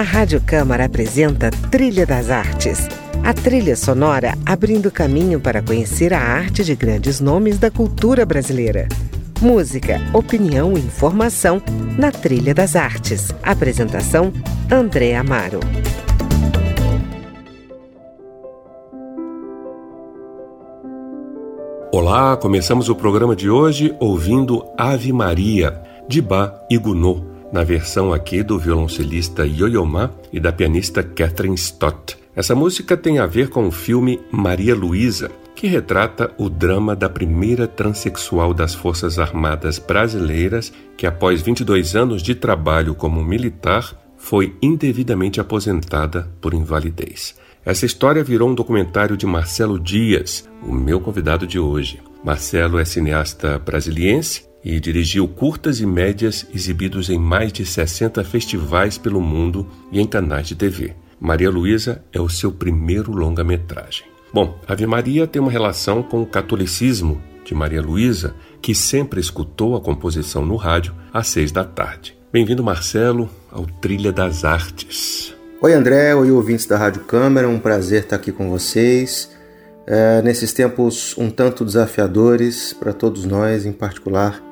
A Rádio Câmara apresenta Trilha das Artes. A trilha sonora abrindo caminho para conhecer a arte de grandes nomes da cultura brasileira. Música, opinião e informação na Trilha das Artes. Apresentação: André Amaro. Olá, começamos o programa de hoje ouvindo Ave Maria, de Bach e Gounod, na versão aqui do violoncelista Yo-Yo Ma e da pianista Catherine Stott. Essa música tem a ver com o filme Maria Luísa, que retrata o drama da primeira transexual das Forças Armadas brasileiras que, após 22 anos de trabalho como militar, foi indevidamente aposentada por invalidez. Essa história virou um documentário de Marcelo Dias, o meu convidado de hoje. Marcelo é cineasta brasiliense e dirigiu curtas e médias exibidos em mais de 60 festivais pelo mundo e em canais de TV. Maria Luísa é o seu primeiro longa-metragem. Bom, Ave Maria tem uma relação com o catolicismo de Maria Luísa, que sempre escutou a composição no rádio às seis da tarde. Bem-vindo, Marcelo, ao Trilha das Artes. Oi André, oi ouvintes da Rádio Câmara, um prazer estar aqui com vocês. É, nesses tempos um tanto desafiadores para todos nós, em particular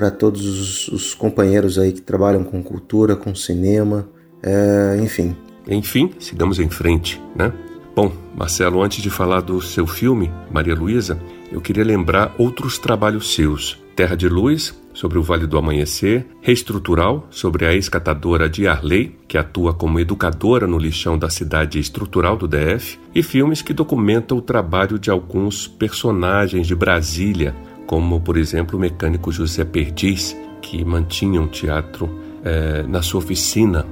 para todos os, os, companheiros aí que trabalham com cultura, com cinema, é, enfim. Enfim, sigamos em frente, né? Bom, Marcelo, antes de falar do seu filme, Maria Luísa, eu queria lembrar outros trabalhos seus. Terra de Luz, sobre o Vale do Amanhecer, Reestrutural, sobre a ex-catadora de Arley, que atua como educadora no lixão da cidade estrutural do DF, e filmes que documentam o trabalho de alguns personagens de Brasília, como, por exemplo, o mecânico José Perdiz, que mantinha um teatro é, na sua oficina,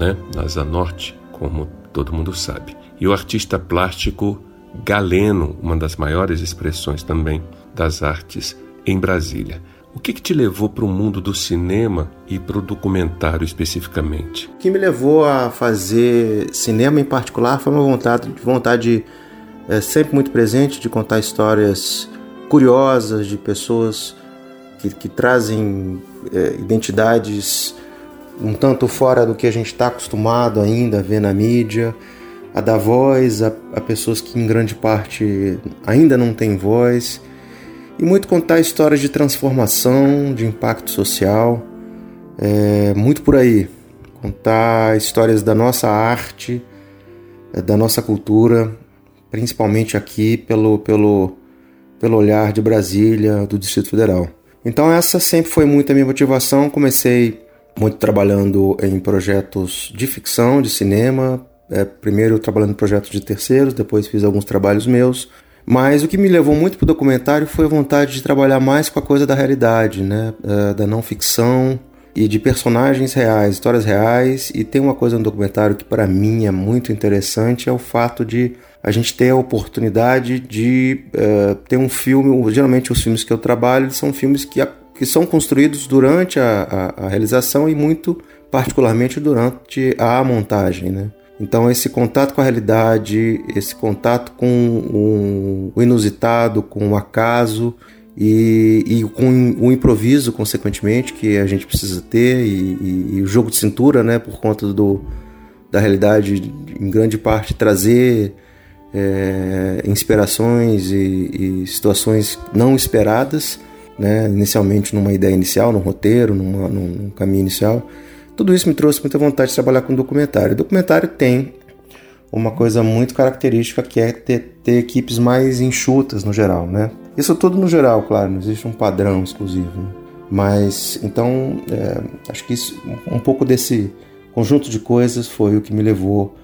né, na Asa Norte, como todo mundo sabe. E o artista plástico Galeno, uma das maiores expressões também das artes em Brasília. O que, que te levou para o mundo do cinema e para o documentário especificamente? O que me levou a fazer cinema em particular foi uma vontade, vontade é, sempre muito presente de contar histórias curiosas de pessoas que, que trazem é, identidades um tanto fora do que a gente está acostumado ainda a ver na mídia, a dar voz a, a pessoas que em grande parte ainda não têm voz. E muito contar histórias de transformação, de impacto social, é, muito por aí. Contar histórias da nossa arte, é, da nossa cultura, principalmente aqui pelo, pelo, pelo olhar de Brasília, do Distrito Federal. Então essa sempre foi muito a minha motivação. Comecei muito trabalhando em projetos de ficção, de cinema, é, primeiro trabalhando em projetos de terceiros, depois fiz alguns trabalhos meus, mas o que me levou muito para o documentário foi a vontade de trabalhar mais com a coisa da realidade, né? Uh, da não ficção e de personagens reais, histórias reais. E tem uma coisa no documentário que para mim é muito interessante, é o fato de a gente ter a oportunidade de uh, ter um filme. Geralmente os filmes que eu trabalho são filmes que, que são construídos durante a, a, a realização e muito particularmente durante a montagem, né? Então, esse contato com a realidade, esse contato com o inusitado, com o acaso e, e com o improviso, consequentemente, que a gente precisa ter, e, e, e o jogo de cintura, né, por conta do, da realidade, em grande parte, trazer é, inspirações e, situações não esperadas, né, inicialmente numa ideia inicial, num roteiro, numa, num caminho inicial tudo isso me trouxe muita vontade de trabalhar com documentário. O documentário tem uma coisa muito característica que é ter, ter, equipes mais enxutas no geral, né? Isso tudo no geral, claro, não existe um padrão exclusivo. Né? Mas então é, acho que isso, um pouco desse conjunto de coisas foi o que me levou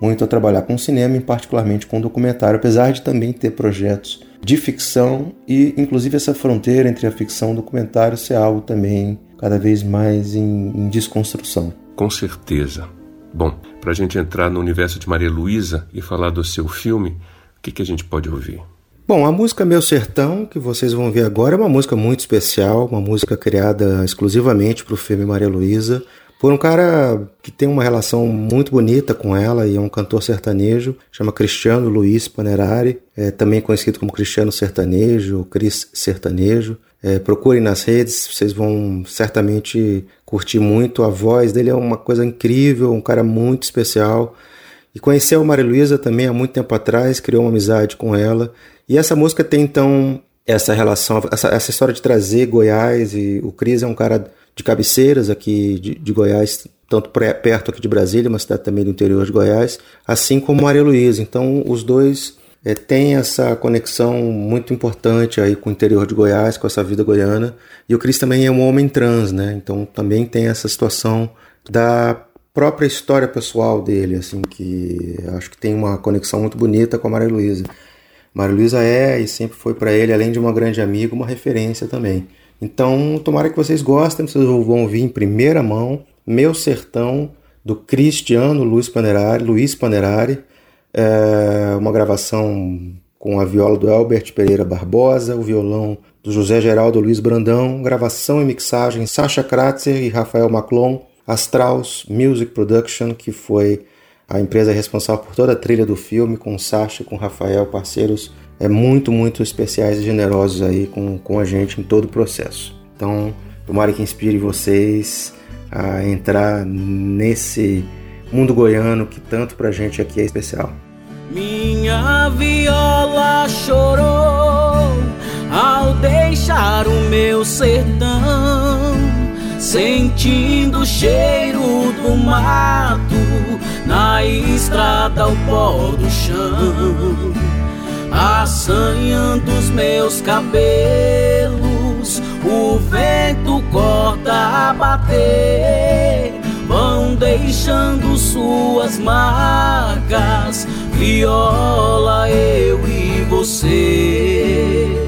muito a trabalhar com cinema, e particularmente com documentário, apesar de também ter projetos de ficção e inclusive essa fronteira entre a ficção e o documentário ser algo também cada vez mais em, em desconstrução. Com certeza. Bom, para a gente entrar no universo de Maria Luísa e falar do seu filme, o que, que a gente pode ouvir? Bom, a música Meu Sertão, que vocês vão ver agora, é uma música muito especial, uma música criada exclusivamente para o filme Maria Luísa, por um cara que tem uma relação muito bonita com ela e é um cantor sertanejo, chama Cristiano Luiz Panerari, é também conhecido como Cristiano Sertanejo, Cris Sertanejo. É, procurem nas redes, vocês vão certamente curtir muito. A voz dele é uma coisa incrível, um cara muito especial. E conheceu a Maria Luísa também há muito tempo atrás, criou uma amizade com ela. E essa música tem então essa relação, essa, essa história de trazer Goiás. E o Cris é um cara de cabeceiras aqui de, de Goiás, tanto perto aqui de Brasília, uma cidade também do interior de Goiás, assim como Maria Luísa. Então os dois é, têm essa conexão muito importante aí com o interior de Goiás, com essa vida goiana. E o Cris também é um homem trans, né? Então também tem essa situação da própria história pessoal dele, assim, que acho que tem uma conexão muito bonita com a Maria Luísa. Maria Luísa é e sempre foi para ele, além de uma grande amiga, uma referência também. Então, tomara que vocês gostem, vocês vão ouvir em primeira mão Meu Sertão, do Cristiano Luiz Panerari, Luiz Panerari, é uma gravação com a viola do Albert Pereira Barbosa, o violão do José Geraldo Luiz Brandão, gravação e mixagem Sasha Kratzer e Rafael Maclon, Astrals Music Production, que foi a empresa responsável por toda a trilha do filme, com Sasha, com o Rafael, parceiros é muito, muito especiais e generosos aí com, com a gente em todo o processo. Então, tomara que inspire vocês a entrar nesse mundo goiano que tanto pra gente aqui é especial. Minha viola chorou ao deixar o meu sertão sentindo o cheiro do mato na estrada ao pó do chão, assanhando os meus cabelos, o vento corta a bater, vão deixando suas marcas, viola eu e você.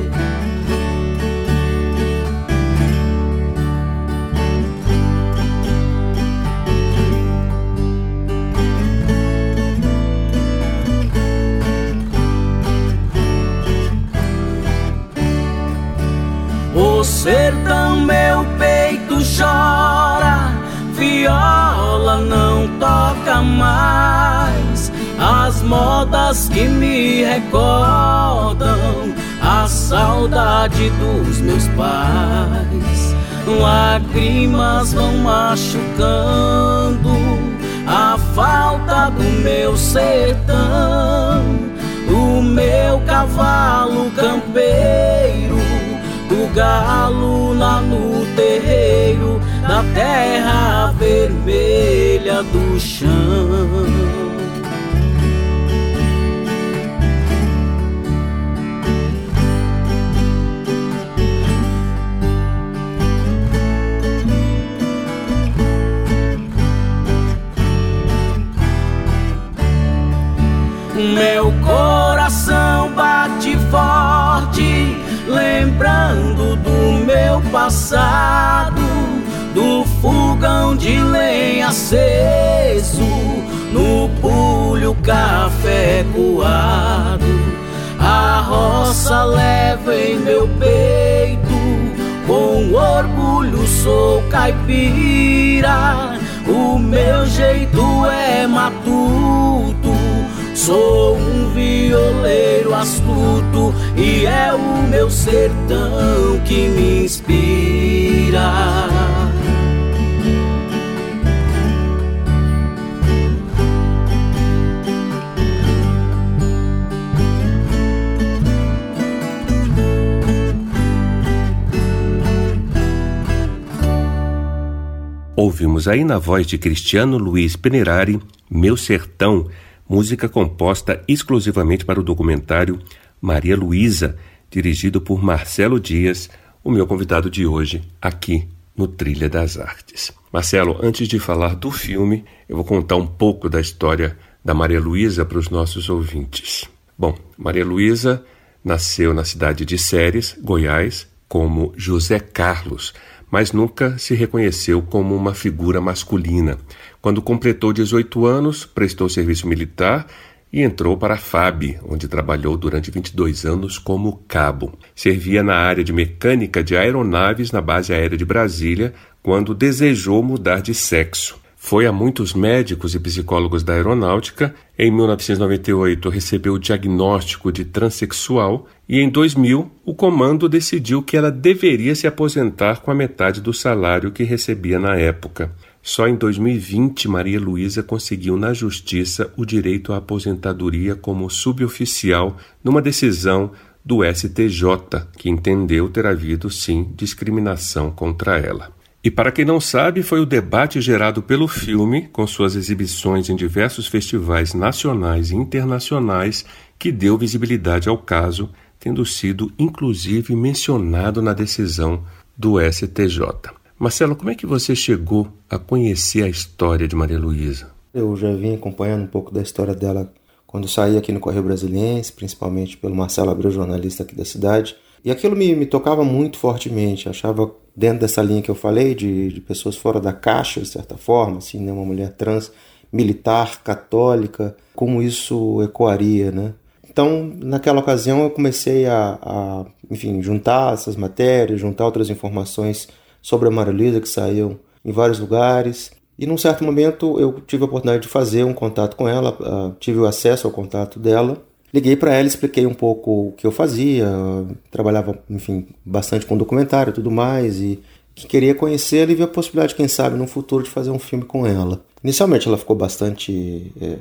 Sertão meu peito chora, viola não toca mais. As modas que me recordam a saudade dos meus pais. Lágrimas vão machucando a falta do meu sertão, do meu cavalo campeiro do galo lá no terreiro da terra vermelha do chão. Meu coração bate forte lembrando do meu passado, do fogão de lenha aceso, no pulho café coado. A roça leva em meu peito, com orgulho sou caipira. O meu jeito é matuto, sou um violeiro astuto e é o meu sertão que me inspira. Ouvimos aí na voz de Cristiano Luiz Penerari, Meu Sertão, música composta exclusivamente para o documentário Maria Luísa, dirigido por Marcelo Dias, o meu convidado de hoje aqui no Trilha das Artes. Marcelo, antes de falar do filme, eu vou contar um pouco da história da Maria Luísa para os nossos ouvintes. Bom, Maria Luísa nasceu na cidade de Séries, Goiás, como José Carlos, mas nunca se reconheceu como uma figura masculina. Quando completou 18 anos, prestou serviço militar e entrou para a FAB, onde trabalhou durante 22 anos como cabo. Servia na área de mecânica de aeronaves na base aérea de Brasília quando desejou mudar de sexo. Foi a muitos médicos e psicólogos da aeronáutica. Em 1998, recebeu o diagnóstico de transexual e em 2000, o comando decidiu que ela deveria se aposentar com a metade do salário que recebia na época. Só em 2020, Maria Luísa conseguiu na justiça o direito à aposentadoria como suboficial numa decisão do STJ, que entendeu ter havido sim discriminação contra ela. E para quem não sabe, foi o debate gerado pelo filme, com suas exibições em diversos festivais nacionais e internacionais, que deu visibilidade ao caso, tendo sido inclusive mencionado na decisão do STJ. Marcelo, como é que você chegou a conhecer a história de Maria Luísa? Eu já vim acompanhando um pouco da história dela quando saí aqui no Correio Brasiliense, principalmente pelo Marcelo Abreu, jornalista aqui da cidade. E aquilo me, me tocava muito fortemente. Achava, dentro dessa linha que eu falei, de, de pessoas fora da caixa, de certa forma, assim, né? uma mulher trans, militar, católica, como isso ecoaria, né? Então, naquela ocasião, eu comecei a, a, enfim, juntar essas matérias, juntar outras informações sobre a Maria que saíam em vários lugares. E num certo momento eu tive a oportunidade de fazer um contato com ela, uh, tive o acesso ao contato dela Liguei para ela, expliquei um pouco o que eu fazia, trabalhava, enfim, bastante com documentário e tudo mais, e que queria conhecê-la e ver a possibilidade, quem sabe, no futuro de fazer um filme com ela. Inicialmente ela ficou bastante é,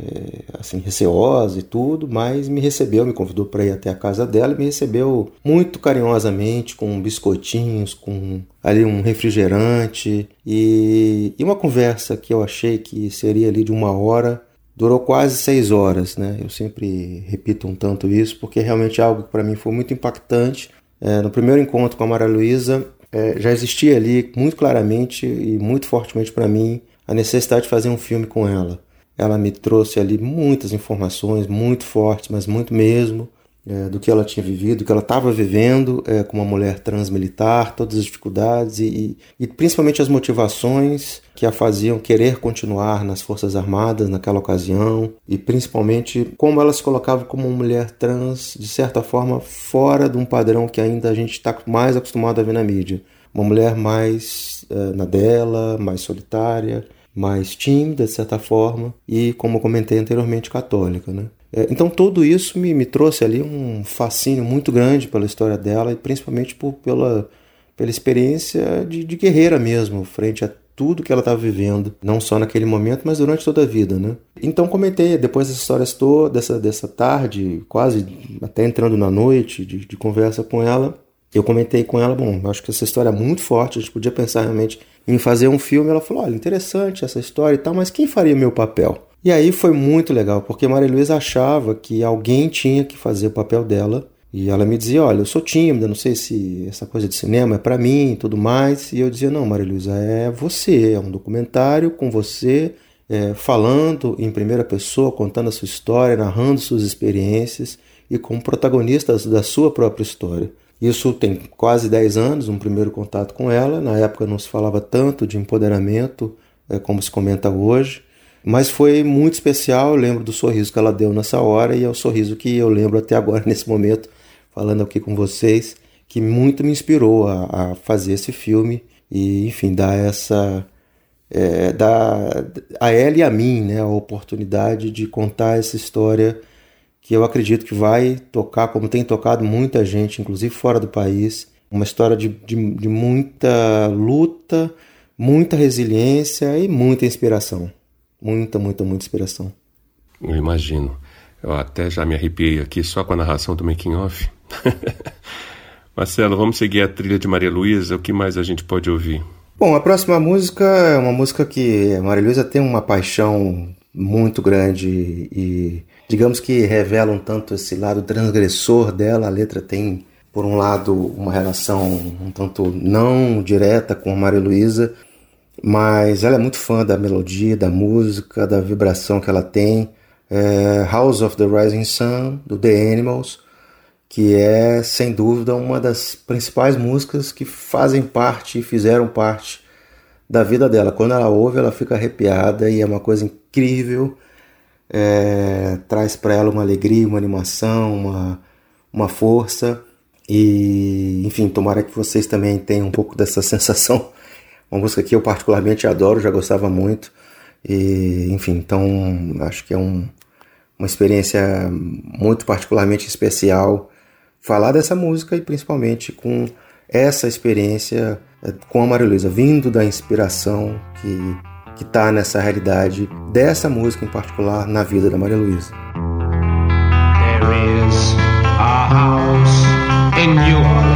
assim receosa e tudo, mas me recebeu, me convidou para ir até a casa dela e me recebeu muito carinhosamente, com biscoitinhos, com ali um refrigerante e, e uma conversa que eu achei que seria ali de uma hora durou quase seis horas, né? Eu sempre repito um tanto isso porque realmente é algo que para mim foi muito impactante. É, no primeiro encontro com a Maria Luísa, é, já existia ali muito claramente e muito fortemente para mim a necessidade de fazer um filme com ela. Ela me trouxe ali muitas informações, muito fortes, mas muito mesmo é, do que ela tinha vivido, do que ela estava vivendo é, como uma mulher transmilitar, todas as dificuldades e, e, principalmente as motivações que a faziam querer continuar nas Forças Armadas naquela ocasião e principalmente como ela se colocava como uma mulher trans, de certa forma, fora de um padrão que ainda a gente está mais acostumado a ver na mídia. Uma mulher mais é, na dela, mais solitária, mais tímida, de certa forma, e, como comentei anteriormente, católica. Né? É, então tudo isso me, me trouxe ali um fascínio muito grande pela história dela e principalmente por, pela, pela experiência de, de guerreira mesmo, frente a tudo que ela estava vivendo, não só naquele momento, mas durante toda a vida, né? Então comentei, depois dessas histórias todas, dessa, dessa tarde, quase até entrando na noite de, de conversa com ela, eu comentei com ela, bom, acho que essa história é muito forte, a gente podia pensar realmente em fazer um filme. Ela falou, olha, interessante essa história e tal, mas quem faria meu papel? E aí foi muito legal, porque Maria Luísa achava que alguém tinha que fazer o papel dela. E ela me dizia: Olha, eu sou tímida, não sei se essa coisa de cinema é para mim e tudo mais. E eu dizia: Não, Maria Luísa, é você, é um documentário com você, é, falando em primeira pessoa, contando a sua história, narrando suas experiências e como protagonista da sua própria história. Isso tem quase 10 anos, um primeiro contato com ela. Na época não se falava tanto de empoderamento é, como se comenta hoje. Mas foi muito especial, eu lembro do sorriso que ela deu nessa hora e é o sorriso que eu lembro até agora, nesse momento, falando aqui com vocês, que muito me inspirou a, a fazer esse filme e, enfim, dar essa. É, dar a ela e a mim né, a oportunidade de contar essa história que eu acredito que vai tocar, como tem tocado muita gente, inclusive fora do país, uma história de, de, de muita luta, muita resiliência e muita inspiração. Muita, muita, muita inspiração. Eu imagino. Eu até já me arrepiei aqui só com a narração do making off. Marcelo, vamos seguir a trilha de Maria Luísa. O que mais a gente pode ouvir? Bom, a próxima música é uma música que Maria Luísa tem uma paixão muito grande e, digamos que revela um tanto esse lado transgressor dela. A letra tem, por um lado, uma relação um tanto não direta com Maria Luísa, mas ela é muito fã da melodia, da música, da vibração que ela tem. É House of the Rising Sun, do The Animals, que é, sem dúvida, uma das principais músicas que fazem parte e fizeram parte da vida dela. Quando ela ouve, ela fica arrepiada e é uma coisa incrível. É, traz para ela uma alegria, uma animação, uma, uma força. E, enfim, tomara que vocês também tenham um pouco dessa sensação uma música que eu particularmente adoro, já gostava muito. E, enfim, então acho que é um, uma experiência muito particularmente especial falar dessa música e principalmente com essa experiência eh, com a Maria Luísa, vindo da inspiração que que está nessa realidade dessa música em particular na vida da Maria Luísa. There is a house in.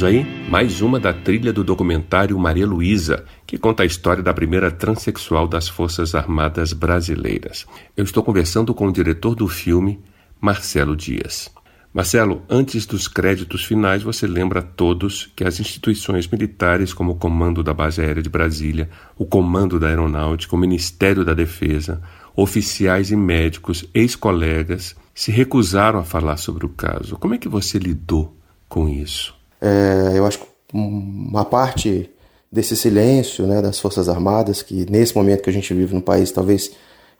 Ouvimos aí mais uma da trilha do documentário Maria Luísa, que conta a história da primeira transexual das Forças Armadas Brasileiras. Eu estou conversando com o diretor do filme, Marcelo Dias. Marcelo, antes dos créditos finais, você lembra a todos que as instituições militares, como o Comando da Base Aérea de Brasília, o Comando da Aeronáutica, o Ministério da Defesa, oficiais e médicos, ex-colegas, se recusaram a falar sobre o caso. Como é que você lidou com isso? É, eu acho que uma parte desse silêncio né, das Forças Armadas, que nesse momento que a gente vive no país talvez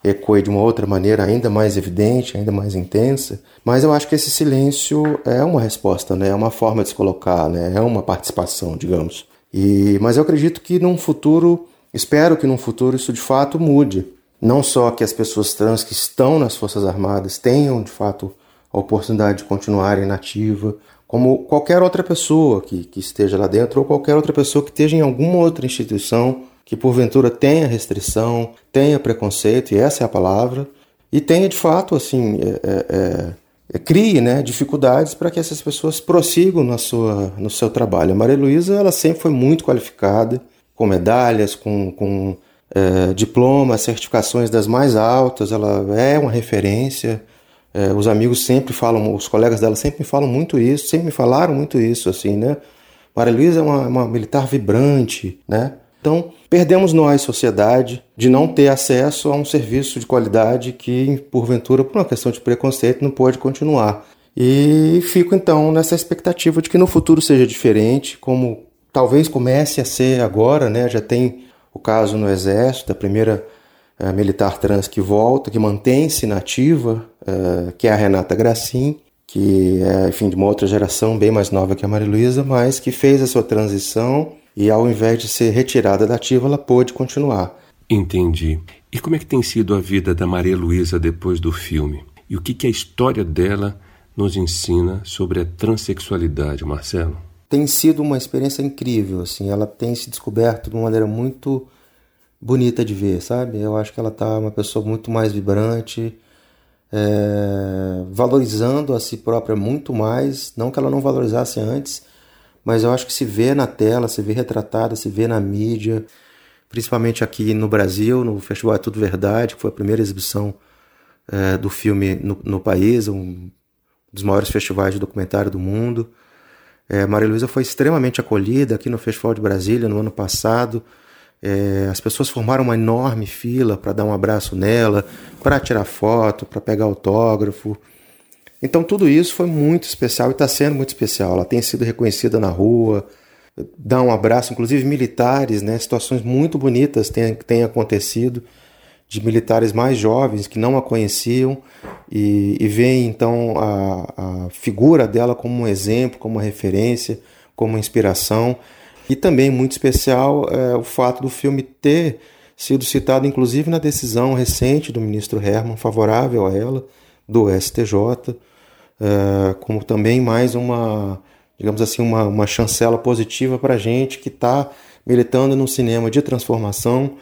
ecoe de uma outra maneira ainda mais evidente, ainda mais intensa. Mas eu acho que esse silêncio é uma resposta, né? é uma forma de se colocar, né? é uma participação, digamos. E, mas eu acredito que num futuro, espero que num futuro isso de fato mude. Não só que as pessoas trans que estão nas Forças Armadas tenham de fato a oportunidade de continuarem nativa, como qualquer outra pessoa que, que esteja lá dentro ou qualquer outra pessoa que esteja em alguma outra instituição que porventura tenha restrição, tenha preconceito, e essa é a palavra, e tenha de fato, assim, é, é, é, é crie né, dificuldades para que essas pessoas prossigam na sua, no seu trabalho. A Maria Luísa ela sempre foi muito qualificada, com medalhas, com, com é, diplomas, certificações das mais altas, ela é uma referência. É, os amigos sempre falam, os colegas dela sempre me falam muito isso, sempre me falaram muito isso, assim, né? Maria Luísa é uma, uma militar vibrante, né? Então, perdemos nós, sociedade, de não ter acesso a um serviço de qualidade que, porventura, por uma questão de preconceito, não pode continuar. E fico então nessa expectativa de que no futuro seja diferente, como talvez comece a ser agora, né? Já tem o caso no Exército, da primeira uh, militar trans que volta, que mantém-se nativa, uh, que é a Renata Gracin, que é, enfim, de uma outra geração bem mais nova que a Maria Luísa, mas que fez a sua transição e ao invés de ser retirada da ativa, ela pôde continuar. Entendi. E como é que tem sido a vida da Maria Luísa depois do filme? E o que, que a história dela nos ensina sobre a transexualidade, Marcelo? Tem sido uma experiência incrível, assim, ela tem se descoberto de uma maneira muito bonita de ver, sabe? Eu acho que ela está uma pessoa muito mais vibrante, é, valorizando a si própria muito mais, não que ela não valorizasse antes, mas eu acho que se vê na tela, se vê retratada, se vê na mídia, principalmente aqui no Brasil, no Festival É Tudo Verdade, que foi a primeira exibição é, do filme no, no, país, um dos maiores festivais de documentário do mundo. É, Maria Luísa foi extremamente acolhida aqui no Festival de Brasília no ano passado. É, as pessoas formaram uma enorme fila para dar um abraço nela, para tirar foto, para pegar autógrafo. Então tudo isso foi muito especial e está sendo muito especial. Ela tem sido reconhecida na rua, dá um abraço, inclusive militares, né? Situações muito bonitas têm, têm acontecido de militares mais jovens que não a conheciam e, e veem então a, a figura dela como um exemplo, como uma referência, como uma inspiração. E também muito especial é, o fato do filme ter sido citado inclusive na decisão recente do ministro Herman favorável a ela, do STJ, uh, como também mais uma, digamos assim, uma, uma chancela positiva para a gente que está militando no cinema de transformação,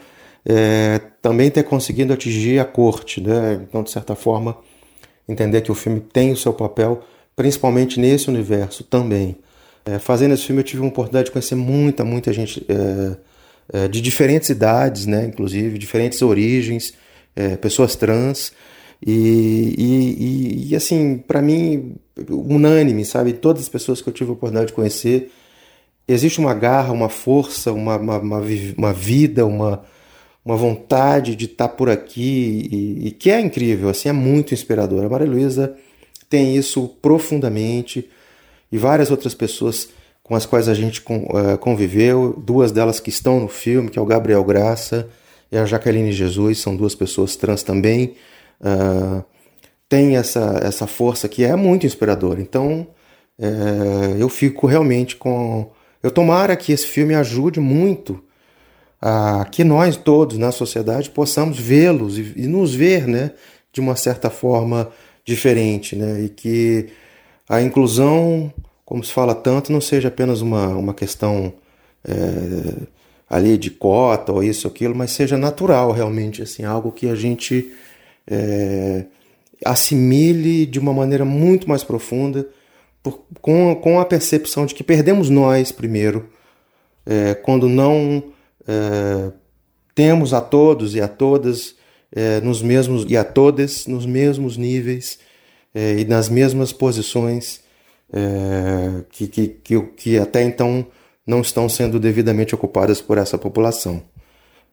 é, também ter conseguido atingir a corte, né? então de certa forma entender que o filme tem o seu papel, principalmente nesse universo também. É, fazendo esse filme eu tive a oportunidade de conhecer muita, muita gente é, é, de diferentes idades, né? inclusive diferentes origens, é, pessoas trans, e, e, e assim, para mim, unânime, sabe? Todas as pessoas que eu tive a oportunidade de conhecer, existe uma garra, uma força, uma, uma, uma, uma vida, uma, uma vontade de estar tá por aqui e, e, que é incrível, assim, é muito inspirador. A Maria Luísa tem isso profundamente e várias outras pessoas com as quais a gente eh, conviveu, duas delas que estão no filme, que é o Gabriel Graça e a Jaqueline Jesus, são duas pessoas trans também, uh, tem essa, essa força que é muito inspiradora. Então, uh, eu fico realmente com. Eu tomara que esse filme ajude muito a que nós todos na sociedade possamos vê-los e, e, nos ver, né, de uma certa forma diferente, né, e que a inclusão, como se fala tanto, não seja apenas uma, uma questão é, ali de cota ou isso ou aquilo, mas seja natural realmente, assim, algo que a gente é, assimile de uma maneira muito mais profunda, por, com, com a percepção de que perdemos nós primeiro, é, quando não é, temos a todos e a todas é, nos mesmos e a todas nos mesmos níveis e nas mesmas posições é, que, que, que, que até então não estão sendo devidamente ocupadas por essa população.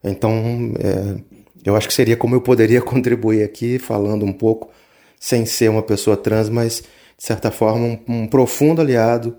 Então, é, eu acho que seria como eu poderia contribuir aqui, falando um pouco, sem ser uma pessoa trans, mas de certa forma um, um profundo aliado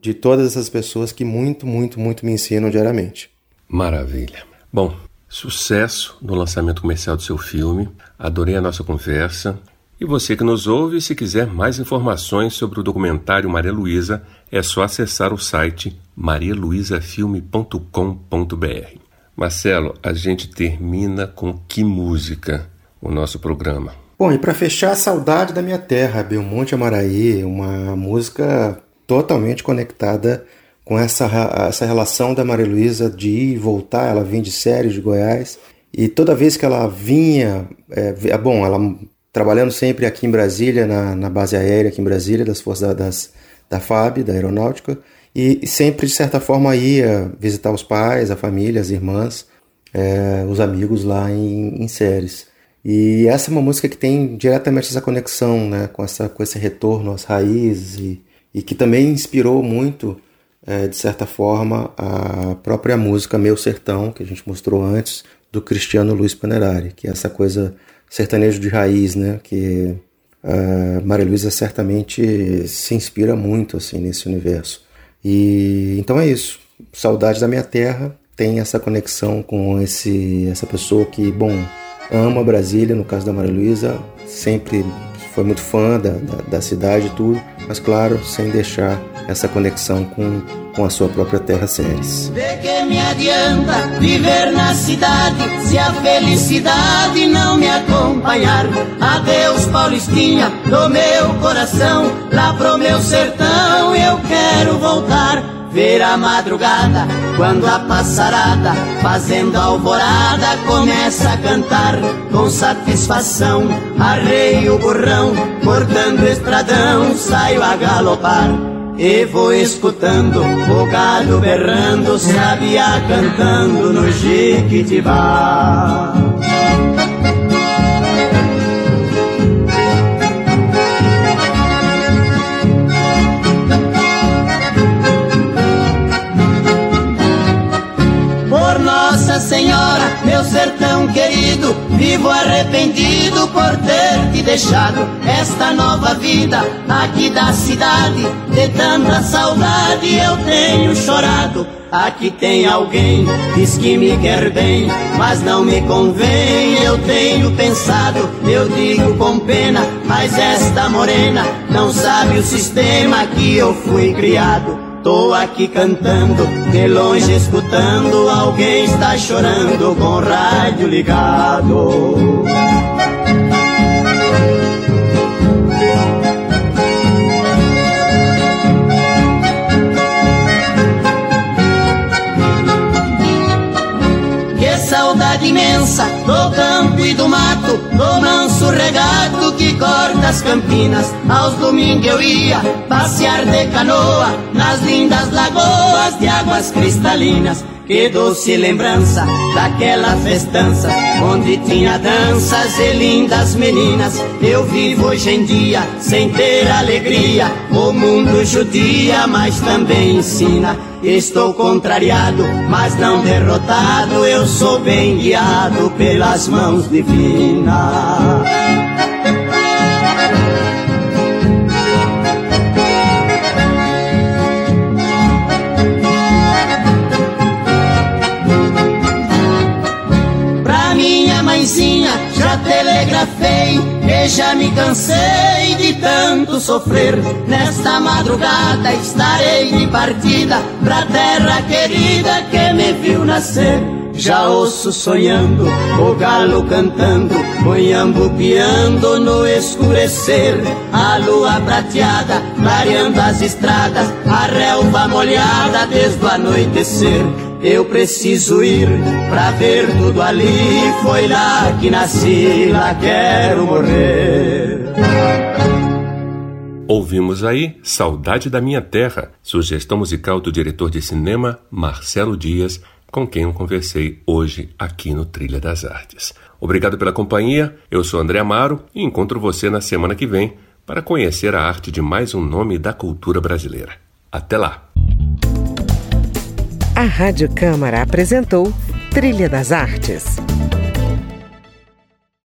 de todas essas pessoas que muito, muito, muito me ensinam diariamente. Maravilha. Bom, Sucesso no lançamento comercial do seu filme. Adorei a nossa conversa. E você que nos ouve, se quiser mais informações sobre o documentário Maria Luísa, é só acessar o site marialuisafilme.com.br. Marcelo, a gente termina com que música o nosso programa? Bom, e para fechar, Saudade da Minha Terra, Belmonte Amaraí, uma música totalmente conectada com essa, essa relação da Maria Luísa de ir e voltar. Ela vinha de Séries, de Goiás, e toda vez que ela vinha, é, bom, ela trabalhando sempre aqui em Brasília, na, na base aérea aqui em Brasília, das forças da, das, da FAB, da Aeronáutica, e sempre, de certa forma, ia visitar os pais, a família, as irmãs, é, os amigos lá em, em séries. E essa é uma música que tem diretamente essa conexão né, com, essa, com esse retorno às raízes e, e que também inspirou muito, é, de certa forma, a própria música Meu Sertão, que a gente mostrou antes, do Cristiano Luiz Panerari, que é essa coisa sertanejo de raiz, né, que a Maria Luísa certamente se inspira muito assim nesse universo. E então é isso. Saudade da minha terra tem essa conexão com esse essa pessoa que, bom, ama Brasília, no caso da Maria Luísa, sempre foi muito fã da, da, da, cidade e tudo, mas claro, sem deixar essa conexão com, com a sua própria terra Séries. De que me adianta viver na cidade se a felicidade não me acompanhar? Adeus, Paulistinha, do meu coração, lá pro meu sertão eu quero voltar ver a madrugada, quando a passarada, fazendo alvorada, começa a cantar com satisfação. Arrei o burrão, cortando estradão, saio a galopar. E vou escutando o gado berrando, sabia cantando no Jiquitibá. Senhora, meu sertão querido, vivo arrependido por ter te deixado esta nova vida aqui da cidade. De tanta saudade eu tenho chorado. Aqui tem alguém, diz que me quer bem, mas não me convém. Eu tenho pensado, eu digo com pena, mas esta morena não sabe o sistema que eu fui criado. Tô aqui cantando, de longe escutando, alguém está chorando com o rádio ligado. Imensa do campo e do mato, do manso regado que corta as campinas. Aos domingos eu ia passear de canoa nas lindas lagoas de águas cristalinas. Que doce lembrança daquela festança onde tinha danças e lindas meninas. Eu vivo hoje em dia sem ter alegria. O mundo judia, mas também ensina. Estou contrariado, mas não derrotado. Eu sou bem guiado pelas mãos divinas. telegrafei já me cansei de tanto sofrer. Nesta madrugada estarei de partida pra terra querida que me viu nascer. Já ouço sonhando, o galo cantando, boiambo piando no escurecer. A lua prateada, clareando as estradas, a relva molhada desde o anoitecer. Eu preciso ir pra ver tudo ali. Foi lá que nasci, lá quero morrer. Ouvimos aí Saudade da Minha Terra, sugestão musical do diretor de cinema Marcelo Dias, com quem eu conversei hoje aqui no Trilha das Artes. Obrigado pela companhia, eu sou André Amaro e encontro você na semana que vem para conhecer a arte de mais um nome da cultura brasileira. Até lá! A Rádio Câmara apresentou Trilha das Artes.